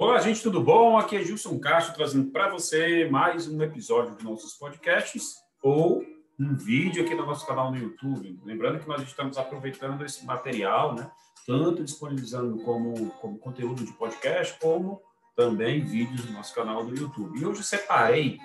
Olá, gente, tudo bom? Aqui é Gilson Castro trazendo para você mais um episódio dos nossos podcasts ou um vídeo aqui no nosso canal no YouTube. Lembrando que nós estamos aproveitando esse material, né? Tanto disponibilizando como, como conteúdo de podcast, como também vídeos no nosso canal do YouTube. E hoje separei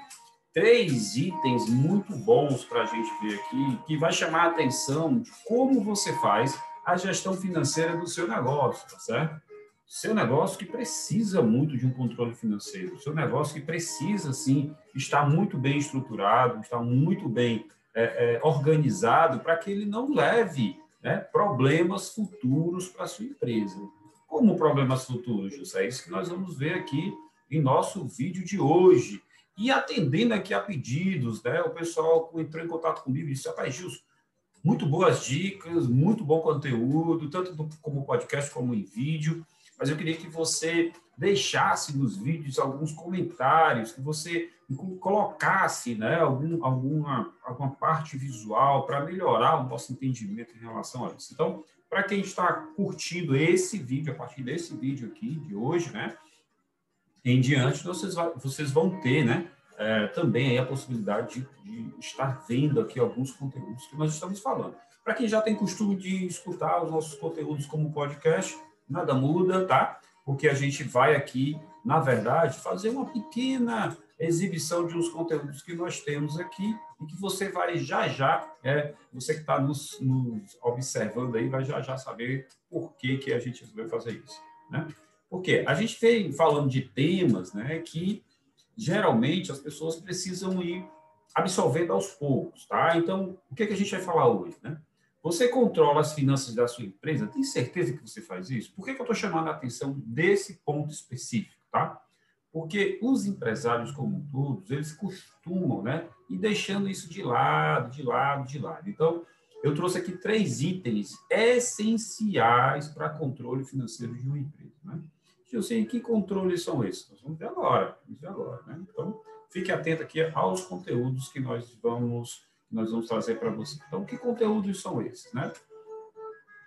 três itens muito bons para a gente ver aqui, que vai chamar a atenção de como você faz a gestão financeira do seu negócio, tá certo? Seu negócio que precisa muito de um controle financeiro, seu negócio que precisa, sim, estar muito bem estruturado, estar muito bem é, é, organizado para que ele não leve né, problemas futuros para a sua empresa. Como problemas futuros, José? É isso que nós vamos ver aqui em nosso vídeo de hoje. E atendendo aqui a pedidos, né? O pessoal entrou em contato comigo e disse, rapaz, Gilson, muito boas dicas, muito bom conteúdo, tanto como podcast como em vídeo mas eu queria que você deixasse nos vídeos alguns comentários, que você colocasse né, algum, alguma, alguma parte visual para melhorar o nosso entendimento em relação a isso. Então, para quem está curtindo esse vídeo, a partir desse vídeo aqui de hoje, né, em diante, vocês, vocês vão ter né, é, também a possibilidade de, de estar vendo aqui alguns conteúdos que nós estamos falando. Para quem já tem costume de escutar os nossos conteúdos como podcast, nada muda, tá? Porque a gente vai aqui, na verdade, fazer uma pequena exibição de uns conteúdos que nós temos aqui e que você vai já já, é, você que está nos, nos, observando aí, vai já já saber por que, que a gente resolveu fazer isso, né? Porque a gente vem falando de temas, né, que geralmente as pessoas precisam ir absorvendo aos poucos, tá? Então, o que, que a gente vai falar hoje, né? Você controla as finanças da sua empresa? Tem certeza que você faz isso? Por que, que eu estou chamando a atenção desse ponto específico, tá? Porque os empresários como todos, eles costumam, né, ir deixando isso de lado, de lado, de lado. Então, eu trouxe aqui três itens essenciais para controle financeiro de uma empresa, né? Eu sei que controles são esses. Nós vamos ver agora, vamos ver agora, né? Então, fique atento aqui aos conteúdos que nós vamos nós vamos trazer para você. Então, que conteúdos são esses, né?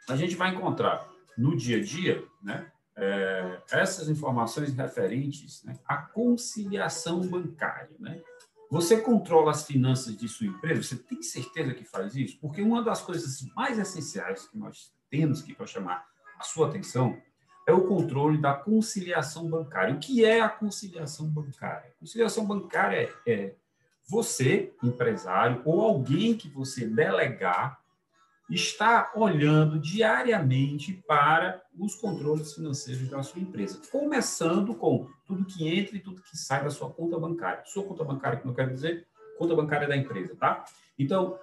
A gente vai encontrar no dia a dia, né, é, essas informações referentes né, à conciliação bancária, né? Você controla as finanças de sua empresa? Você tem certeza que faz isso? Porque uma das coisas mais essenciais que nós temos que para chamar a sua atenção é o controle da conciliação bancária. O que é a conciliação bancária? A conciliação bancária é você, empresário, ou alguém que você delegar, está olhando diariamente para os controles financeiros da sua empresa, começando com tudo que entra e tudo que sai da sua conta bancária. Sua conta bancária, que eu quero dizer, conta bancária da empresa, tá? Então,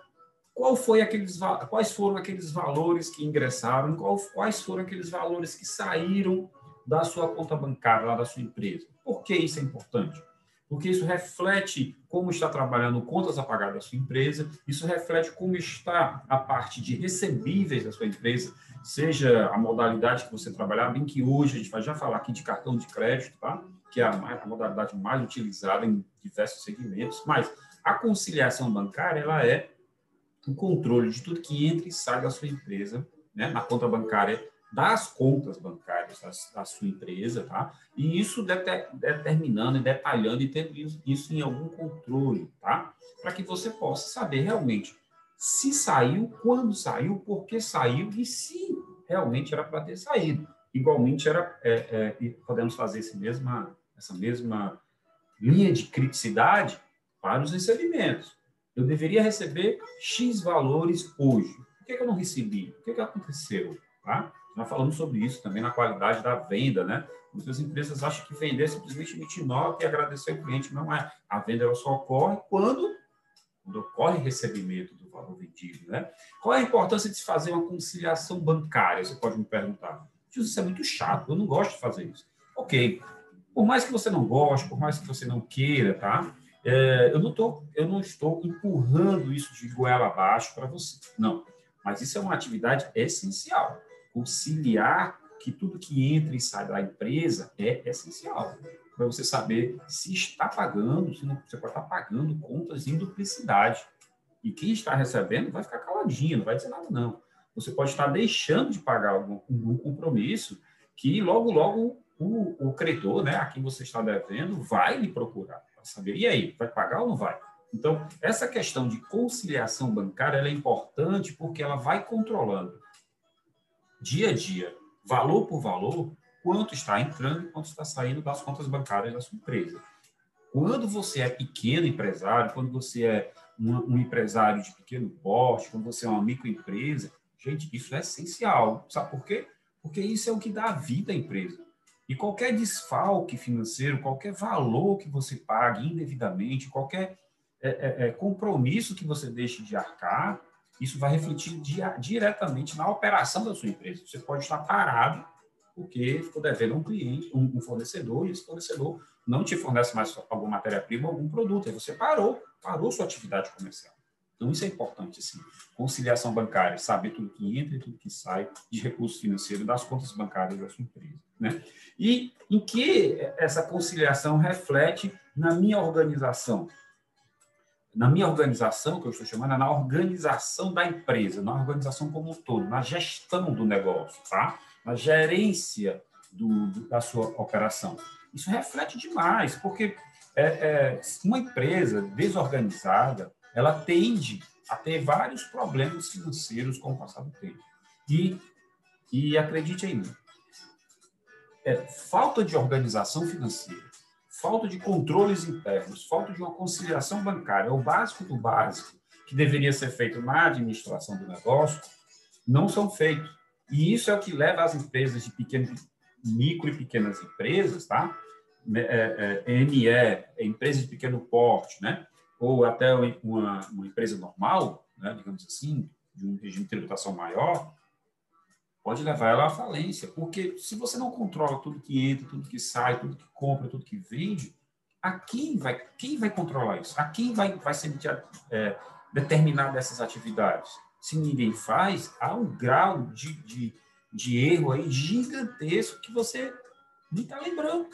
qual foi aqueles, quais foram aqueles valores que ingressaram, qual, quais foram aqueles valores que saíram da sua conta bancária, lá da sua empresa? Por que isso é importante? Porque isso reflete como está trabalhando contas a pagar da sua empresa, isso reflete como está a parte de recebíveis da sua empresa, seja a modalidade que você trabalhar, bem que hoje a gente vai já falar aqui de cartão de crédito, tá? que é a, modalidade mais utilizada em diversos segmentos, mas a conciliação bancária ela é o controle de tudo que entra e sai da sua empresa, né, na conta bancária das contas bancárias da, da sua empresa, tá? E isso determinando e detalhando e tendo isso em algum controle, tá? Para que você possa saber realmente se saiu, quando saiu, por que saiu e se realmente era para ter saído. Igualmente era, é, é, podemos fazer esse mesma, essa mesma linha de criticidade para os recebimentos. Eu deveria receber X valores hoje. Por que, que eu não recebi? O que, que aconteceu? Tá? Já falamos sobre isso também na qualidade da venda, né? Muitas empresas acham que vender é simplesmente emitir nota e agradecer o cliente. Não é. A venda ela só ocorre quando, quando ocorre recebimento do valor vendido, né? Qual é a importância de se fazer uma conciliação bancária? Você pode me perguntar. Isso é muito chato, eu não gosto de fazer isso. Ok, por mais que você não goste, por mais que você não queira, tá? É, eu, não tô, eu não estou empurrando isso de goela abaixo para você. Não. Mas isso é uma atividade essencial conciliar que tudo que entra e sai da empresa é essencial para você saber se está pagando, se não, você pode estar pagando contas em duplicidade. E quem está recebendo vai ficar caladinho, não vai dizer nada, não. Você pode estar deixando de pagar algum, algum compromisso que logo, logo o, o credor, né, a quem você está devendo, vai lhe procurar para saber, e aí, vai pagar ou não vai? Então, essa questão de conciliação bancária é importante porque ela vai controlando dia a dia, valor por valor, quanto está entrando e quanto está saindo das contas bancárias da sua empresa. Quando você é pequeno empresário, quando você é um, um empresário de pequeno porte, quando você é uma microempresa, gente, isso é essencial. Sabe por quê? Porque isso é o que dá vida à empresa. E qualquer desfalque financeiro, qualquer valor que você pague indevidamente, qualquer é, é, é, compromisso que você deixe de arcar, isso vai refletir dia, diretamente na operação da sua empresa. Você pode estar parado porque ficou devendo um cliente, um, um fornecedor, e esse fornecedor não te fornece mais alguma matéria-prima, algum produto. Aí você parou, parou sua atividade comercial. Então, isso é importante, sim. Conciliação bancária, saber tudo que entra e tudo que sai de recursos financeiros das contas bancárias da sua empresa. Né? E em que essa conciliação reflete na minha organização? Na minha organização, que eu estou chamando, é na organização da empresa, na organização como um todo, na gestão do negócio, tá? na gerência do, da sua operação. Isso reflete demais, porque é, é, uma empresa desorganizada, ela tende a ter vários problemas financeiros com o passar do tempo. E, e acredite em mim, é, falta de organização financeira, falta de controles internos, falta de uma conciliação bancária, o básico do básico, que deveria ser feito na administração do negócio, não são feitos. E isso é o que leva as empresas de pequeno, micro e pequenas empresas, tá? Né, é, é, ME, é empresa de pequeno porte, né? ou até uma, uma empresa normal, né? digamos assim, de um regime de tributação maior, pode levar ela à falência. Porque se você não controla tudo que entra, tudo que sai, tudo que compra, tudo que vende, a quem vai, quem vai controlar isso? A quem vai, vai ser é, determinar dessas atividades? Se ninguém faz, há um grau de, de, de erro aí gigantesco que você nem está lembrando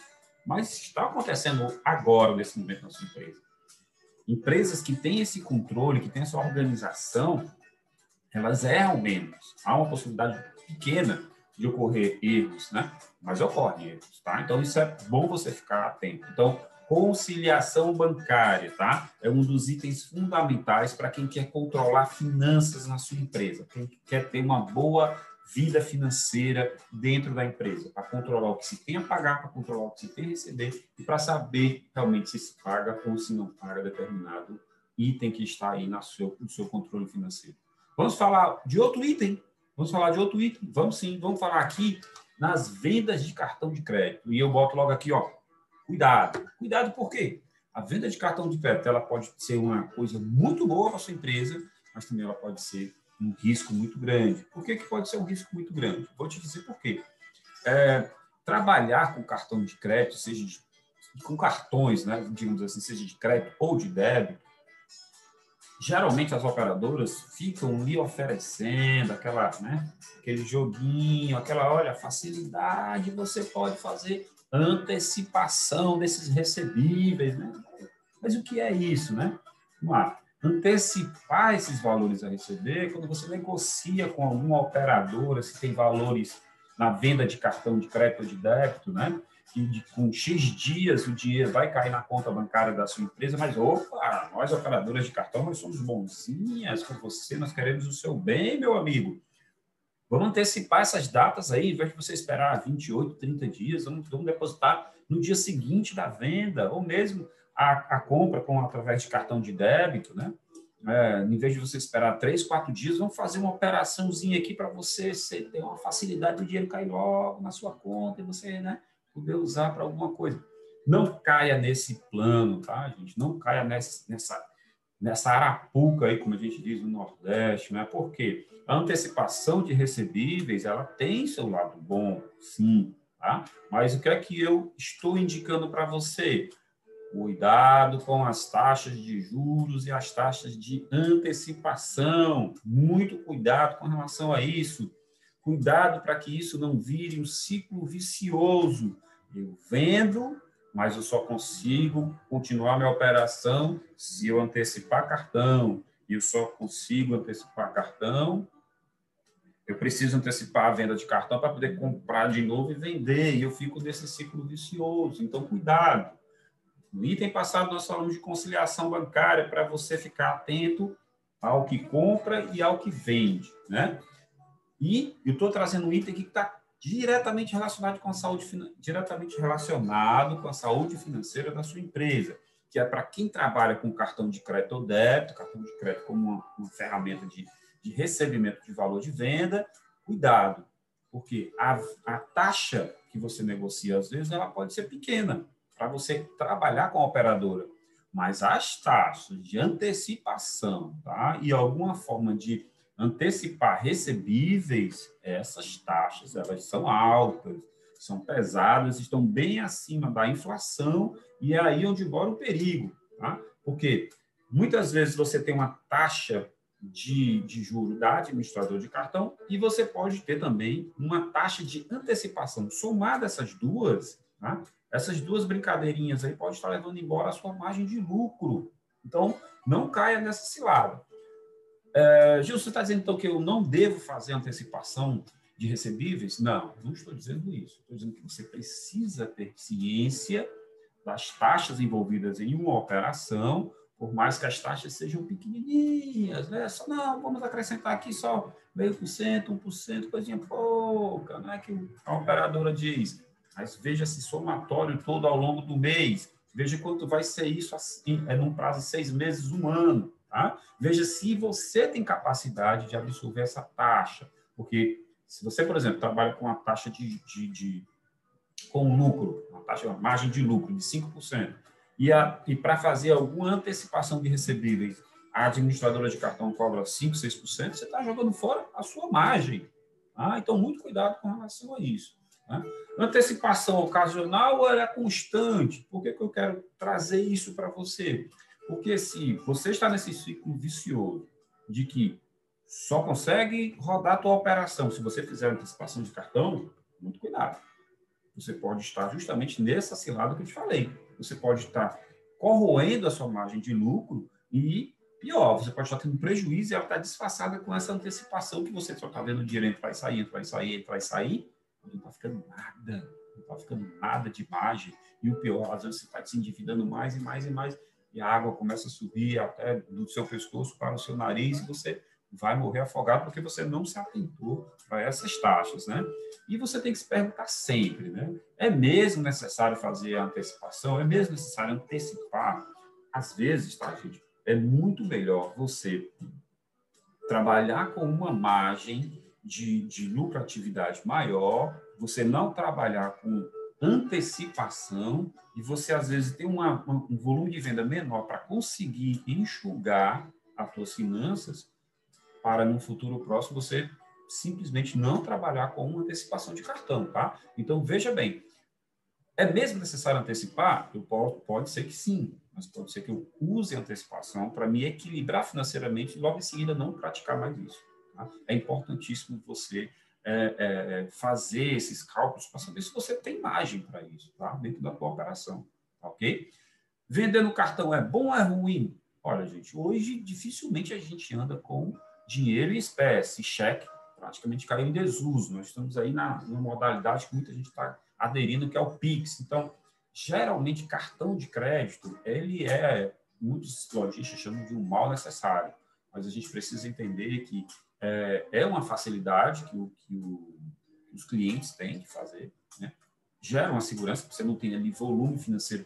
mas está acontecendo agora, nesse momento, na sua empresa. Empresas que têm esse controle, que têm essa organização, elas erram menos. Há uma possibilidade pequena de ocorrer erros, né? Mas ocorrem erros, tá? Então, isso é bom você ficar atento. Então, conciliação bancária, tá? É um dos itens fundamentais para quem quer controlar finanças na sua empresa, quem quer ter uma boa vida financeira dentro da empresa, para controlar o que se tem a pagar, para controlar o que se tem a receber e para saber realmente se se paga ou se não paga determinado item que está aí no seu, no seu controle financeiro. Vamos falar de outro item? Vamos falar de outro item? Vamos sim, vamos falar aqui nas vendas de cartão de crédito. E eu boto logo aqui, ó, cuidado. Cuidado por quê? A venda de cartão de crédito ela pode ser uma coisa muito boa para sua empresa, mas também ela pode ser um risco muito grande. Por que, que pode ser um risco muito grande? Vou te dizer por quê. É, trabalhar com cartão de crédito, seja de, com cartões, né, digamos assim, seja de crédito ou de débito, geralmente as operadoras ficam lhe oferecendo aquela, né, aquele joguinho, aquela, olha, facilidade, você pode fazer antecipação desses recebíveis, né? Mas o que é isso, né? Vamos lá antecipar esses valores a receber quando você negocia com alguma operadora, se tem valores na venda de cartão de crédito ou de débito, né? Que com X dias o dinheiro vai cair na conta bancária da sua empresa, mas opa, nós operadoras de cartão, nós somos bonzinhas com você, nós queremos o seu bem, meu amigo. Vamos antecipar essas datas aí, ao invés de você esperar 28, 30 dias, vamos, vamos depositar no dia seguinte da venda, ou mesmo a, a compra com através de cartão de débito, né? É, em vez de você esperar três, quatro dias, vamos fazer uma operaçãozinha aqui para você, você ter uma facilidade do dinheiro cair logo na sua conta e você né, poder usar para alguma coisa. Não caia nesse plano, tá, gente? Não caia nessa, nessa, nessa arapuca aí, como a gente diz no Nordeste, né? Porque a antecipação de recebíveis, ela tem seu lado bom, sim, tá? Mas o que é que eu estou indicando para você? Cuidado com as taxas de juros e as taxas de antecipação. Muito cuidado com relação a isso. Cuidado para que isso não vire um ciclo vicioso. Eu vendo, mas eu só consigo continuar minha operação se eu antecipar cartão. E eu só consigo antecipar cartão eu preciso antecipar a venda de cartão para poder comprar de novo e vender, e eu fico nesse ciclo vicioso. Então, cuidado. No item passado, nós falamos de conciliação bancária para você ficar atento ao que compra e ao que vende, né? E eu estou trazendo um item que está diretamente relacionado com a saúde diretamente relacionado com a saúde financeira da sua empresa, que é para quem trabalha com cartão de crédito ou débito, cartão de crédito como uma, uma ferramenta de, de recebimento de valor de venda, cuidado, porque a, a taxa que você negocia às vezes ela pode ser pequena para você trabalhar com a operadora, mas as taxas de antecipação, tá? E alguma forma de antecipar recebíveis, essas taxas elas são altas, são pesadas, estão bem acima da inflação e é aí onde mora o perigo, tá? Porque muitas vezes você tem uma taxa de, de juro da administrador de cartão e você pode ter também uma taxa de antecipação. Somada essas duas, tá? essas duas brincadeirinhas aí pode estar levando embora a sua margem de lucro. Então, não caia nessa cilada. É, Gil, você está dizendo então que eu não devo fazer antecipação de recebíveis? Não, não estou dizendo isso. Estou dizendo que você precisa ter ciência das taxas envolvidas em uma operação, por mais que as taxas sejam pequenininhas, né? Só não, vamos acrescentar aqui só meio por cento, um por cento, coisinha pouca, não é que a operadora diz. Mas veja esse somatório todo ao longo do mês. Veja quanto vai ser isso assim, é num prazo de seis meses, um ano. Tá? Veja se você tem capacidade de absorver essa taxa, porque se você, por exemplo, trabalha com uma taxa de, de, de com lucro, uma taxa, uma margem de lucro de 5%, e, a, e para fazer alguma antecipação de recebíveis, a administradora de cartão cobra 5%, 6%, você está jogando fora a sua margem. Tá? Então, muito cuidado com relação a isso. Tá? Antecipação ocasional ela é constante. Por que, que eu quero trazer isso para você? Porque se você está nesse ciclo vicioso de que só consegue rodar a tua operação se você fizer antecipação de cartão, muito cuidado. Você pode estar justamente nessa cilada que eu te falei. Você pode estar corroendo a sua margem de lucro e, pior, você pode estar tendo prejuízo e ela está disfarçada com essa antecipação que você só está vendo o dinheiro entrar e sair, entrar e sair, entrar e sair. Não está ficando nada. Não está ficando nada de margem. E o pior, às vezes você está se endividando mais e mais e mais e a água começa a subir até do seu pescoço para o seu nariz e você vai morrer afogado porque você não se atentou para essas taxas, né? E você tem que se perguntar sempre, né? É mesmo necessário fazer a antecipação? É mesmo necessário antecipar? Às vezes, tá, gente? É muito melhor você trabalhar com uma margem de, de lucratividade maior, você não trabalhar com antecipação e você às vezes tem uma, um volume de venda menor para conseguir enxugar as suas finanças para no futuro próximo você simplesmente não trabalhar com uma antecipação de cartão, tá? Então veja bem, é mesmo necessário antecipar? Eu posso, pode ser que sim, mas pode ser que eu use a antecipação para me equilibrar financeiramente e logo em seguida não praticar mais isso. Tá? É importantíssimo você é, é, é, fazer esses cálculos para saber se você tem margem para isso, tá? Dentro da tua operação, tá ok? Vendendo cartão é bom ou é ruim? Olha, gente, hoje dificilmente a gente anda com dinheiro em espécie, cheque praticamente caiu em desuso. Nós estamos aí na, na modalidade que muita gente está aderindo, que é o Pix. Então, geralmente, cartão de crédito, ele é, muitos lojistas chamam de um mal necessário, mas a gente precisa entender que é, é uma facilidade que, o, que o, os clientes têm de fazer, né? gera uma segurança, porque você não tem ali volume financeiro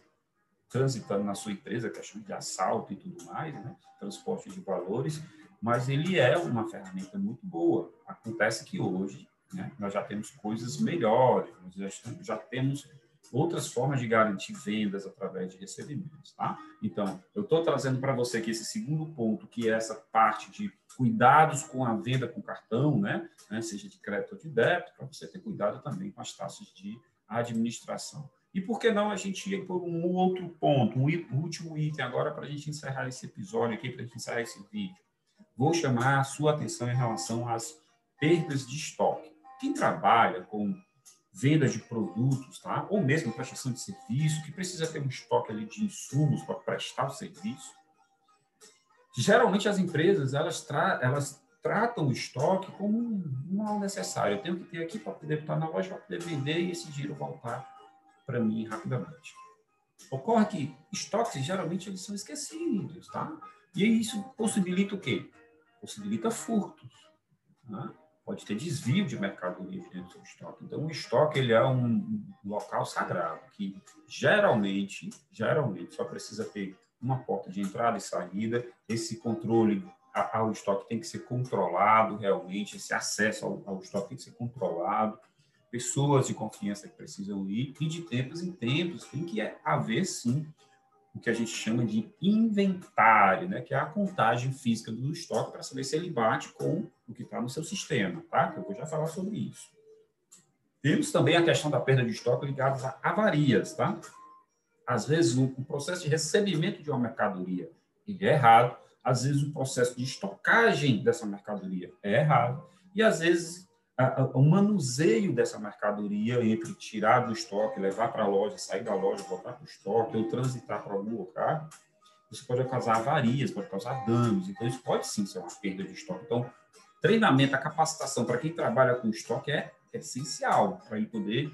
transitando na sua empresa, questão de assalto e tudo mais, né? transporte de valores, mas ele é uma ferramenta muito boa. Acontece que hoje né, nós já temos coisas melhores, nós já, já temos outras formas de garantir vendas através de recebimentos, tá? Então, eu estou trazendo para você aqui esse segundo ponto, que é essa parte de cuidados com a venda com cartão, né? né? Seja de crédito ou de débito, para você ter cuidado também com as taxas de administração. E por que não a gente ir por um outro ponto, um último item agora para a gente encerrar esse episódio aqui, para a gente encerrar esse vídeo. Vou chamar a sua atenção em relação às perdas de estoque. Quem trabalha com venda de produtos, tá? ou mesmo prestação de serviço, que precisa ter um estoque ali de insumos para prestar o serviço. Geralmente as empresas elas, tra elas tratam o estoque como um mal necessário. Eu tenho que ter aqui para poder estar na loja, para poder vender e esse dinheiro voltar para mim rapidamente. Ocorre que estoques, geralmente, eles são esquecidos, tá? E isso possibilita o quê? Possibilita furtos. Né? Pode ter desvio de mercadoria dentro do estoque. Então, o estoque ele é um local sagrado que geralmente, geralmente, só precisa ter uma porta de entrada e saída. Esse controle ao estoque tem que ser controlado realmente, esse acesso ao, ao estoque tem que ser controlado pessoas de confiança que precisam ir, e de tempos em tempos tem que haver, sim, o que a gente chama de inventário, né? que é a contagem física do estoque para saber se ele bate com o que está no seu sistema, tá? Eu vou já falar sobre isso. Temos também a questão da perda de estoque ligada a avarias, tá? Às vezes, o processo de recebimento de uma mercadoria ele é errado, às vezes o processo de estocagem dessa mercadoria é errado, e às vezes o manuseio dessa mercadoria entre tirar do estoque, levar para a loja, sair da loja, voltar para o estoque, ou transitar para algum lugar, isso pode causar avarias, pode causar danos. Então, isso pode sim ser uma perda de estoque. Então, treinamento, a capacitação para quem trabalha com estoque é essencial para ele poder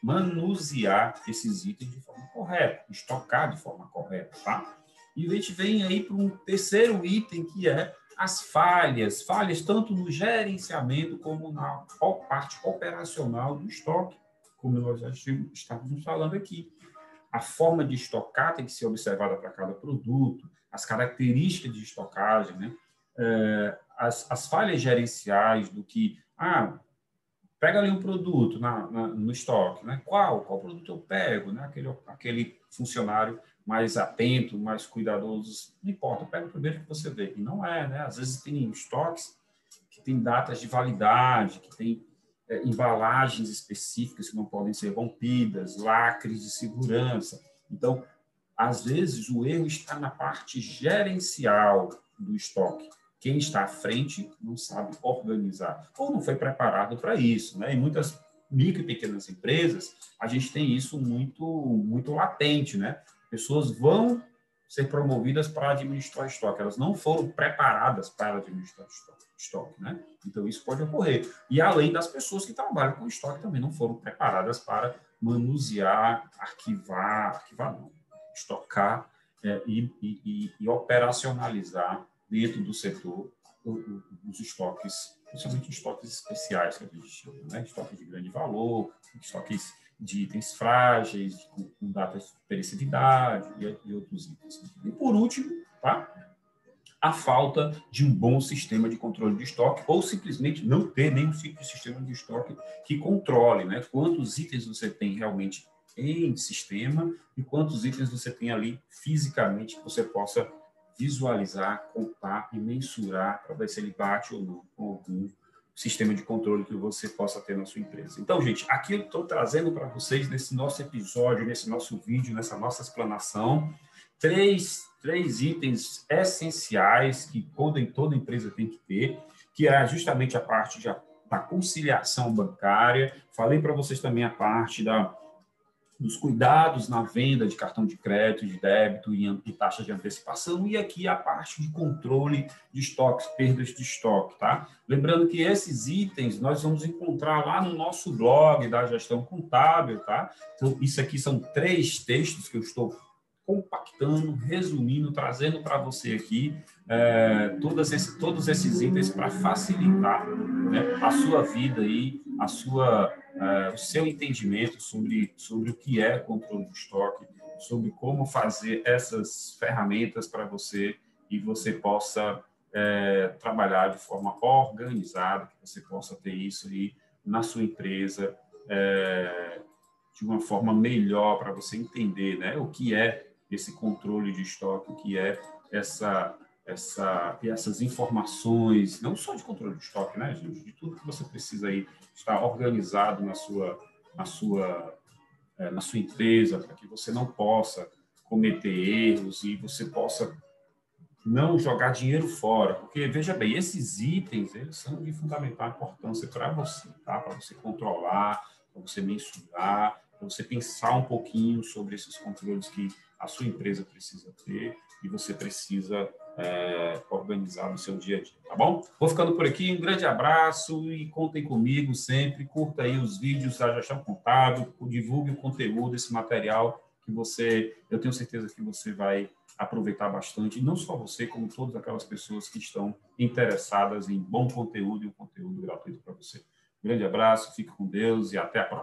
manusear esses itens de forma correta, estocar de forma correta, tá? E a gente vem aí para um terceiro item que é as falhas, falhas tanto no gerenciamento como na parte operacional do estoque, como nós já estávamos falando aqui. A forma de estocar tem que ser observada para cada produto, as características de estocagem, né? É, as, as falhas gerenciais do que, ah, pega ali um produto na, na, no estoque, né? Qual? Qual produto eu pego? Né? Aquele, aquele funcionário mais atento, mais cuidadoso, não importa, pega o primeiro que você vê. E não é, né? Às vezes tem estoques que tem datas de validade, que tem é, embalagens específicas que não podem ser rompidas, lacres de segurança. Então, às vezes o erro está na parte gerencial do estoque. Quem está à frente não sabe organizar ou não foi preparado para isso, né? Em muitas micro e pequenas empresas, a gente tem isso muito muito latente, né? pessoas vão ser promovidas para administrar estoque, elas não foram preparadas para administrar estoque, né? Então isso pode ocorrer. E além das pessoas que trabalham com estoque também não foram preparadas para manusear, arquivar, arquivar não, estocar é, e, e, e, operacionalizar dentro do setor os estoques, principalmente estoques especiais que a gente chama, né? Estoques de grande valor, estoques de itens frágeis, com, datas de perecividade e, e, outros itens. E por último, tá? a falta de um bom sistema de controle de estoque ou simplesmente não ter nenhum tipo de sistema de estoque que controle né? quantos itens você tem realmente em sistema e quantos itens você tem ali fisicamente que você possa visualizar, contar e mensurar para ver se ele bate ou não com algum sistema de controle que você possa ter na sua empresa. Então, gente, aqui eu estou trazendo para vocês nesse nosso episódio, nesse nosso vídeo, nessa nossa explanação, três, três itens essenciais que toda, toda empresa tem que ter, que é justamente a parte de, da conciliação bancária. Falei para vocês também a parte da dos cuidados na venda de cartão de crédito, de débito e, e taxa de antecipação, e aqui a parte de controle de estoques, perdas de estoque, tá? Lembrando que esses itens nós vamos encontrar lá no nosso blog da gestão contábil, tá? Então, isso aqui são três textos que eu estou compactando, resumindo, trazendo para você aqui é, esses, todos esses itens para facilitar né, a sua vida e a sua uh, o seu entendimento sobre, sobre o que é controle de estoque, sobre como fazer essas ferramentas para você e você possa é, trabalhar de forma organizada, que você possa ter isso aí na sua empresa é, de uma forma melhor para você entender né, o que é esse controle de estoque, o que é essa essa, essas informações, não só de controle de estoque, né, gente? De tudo que você precisa aí estar organizado na sua, na sua, é, na sua empresa, para que você não possa cometer erros e você possa não jogar dinheiro fora, porque veja bem, esses itens eles são de fundamental importância para você, tá? Para você controlar, para você mensurar, para você pensar um pouquinho sobre esses controles que a sua empresa precisa ter e você precisa é, organizar no seu dia a dia, tá bom? Vou ficando por aqui, um grande abraço e contem comigo sempre, curta aí os vídeos da Gestão Contábil, divulgue o conteúdo, esse material que você, eu tenho certeza que você vai aproveitar bastante, não só você, como todas aquelas pessoas que estão interessadas em bom conteúdo e um conteúdo gratuito para você. Um grande abraço, fique com Deus e até a próxima.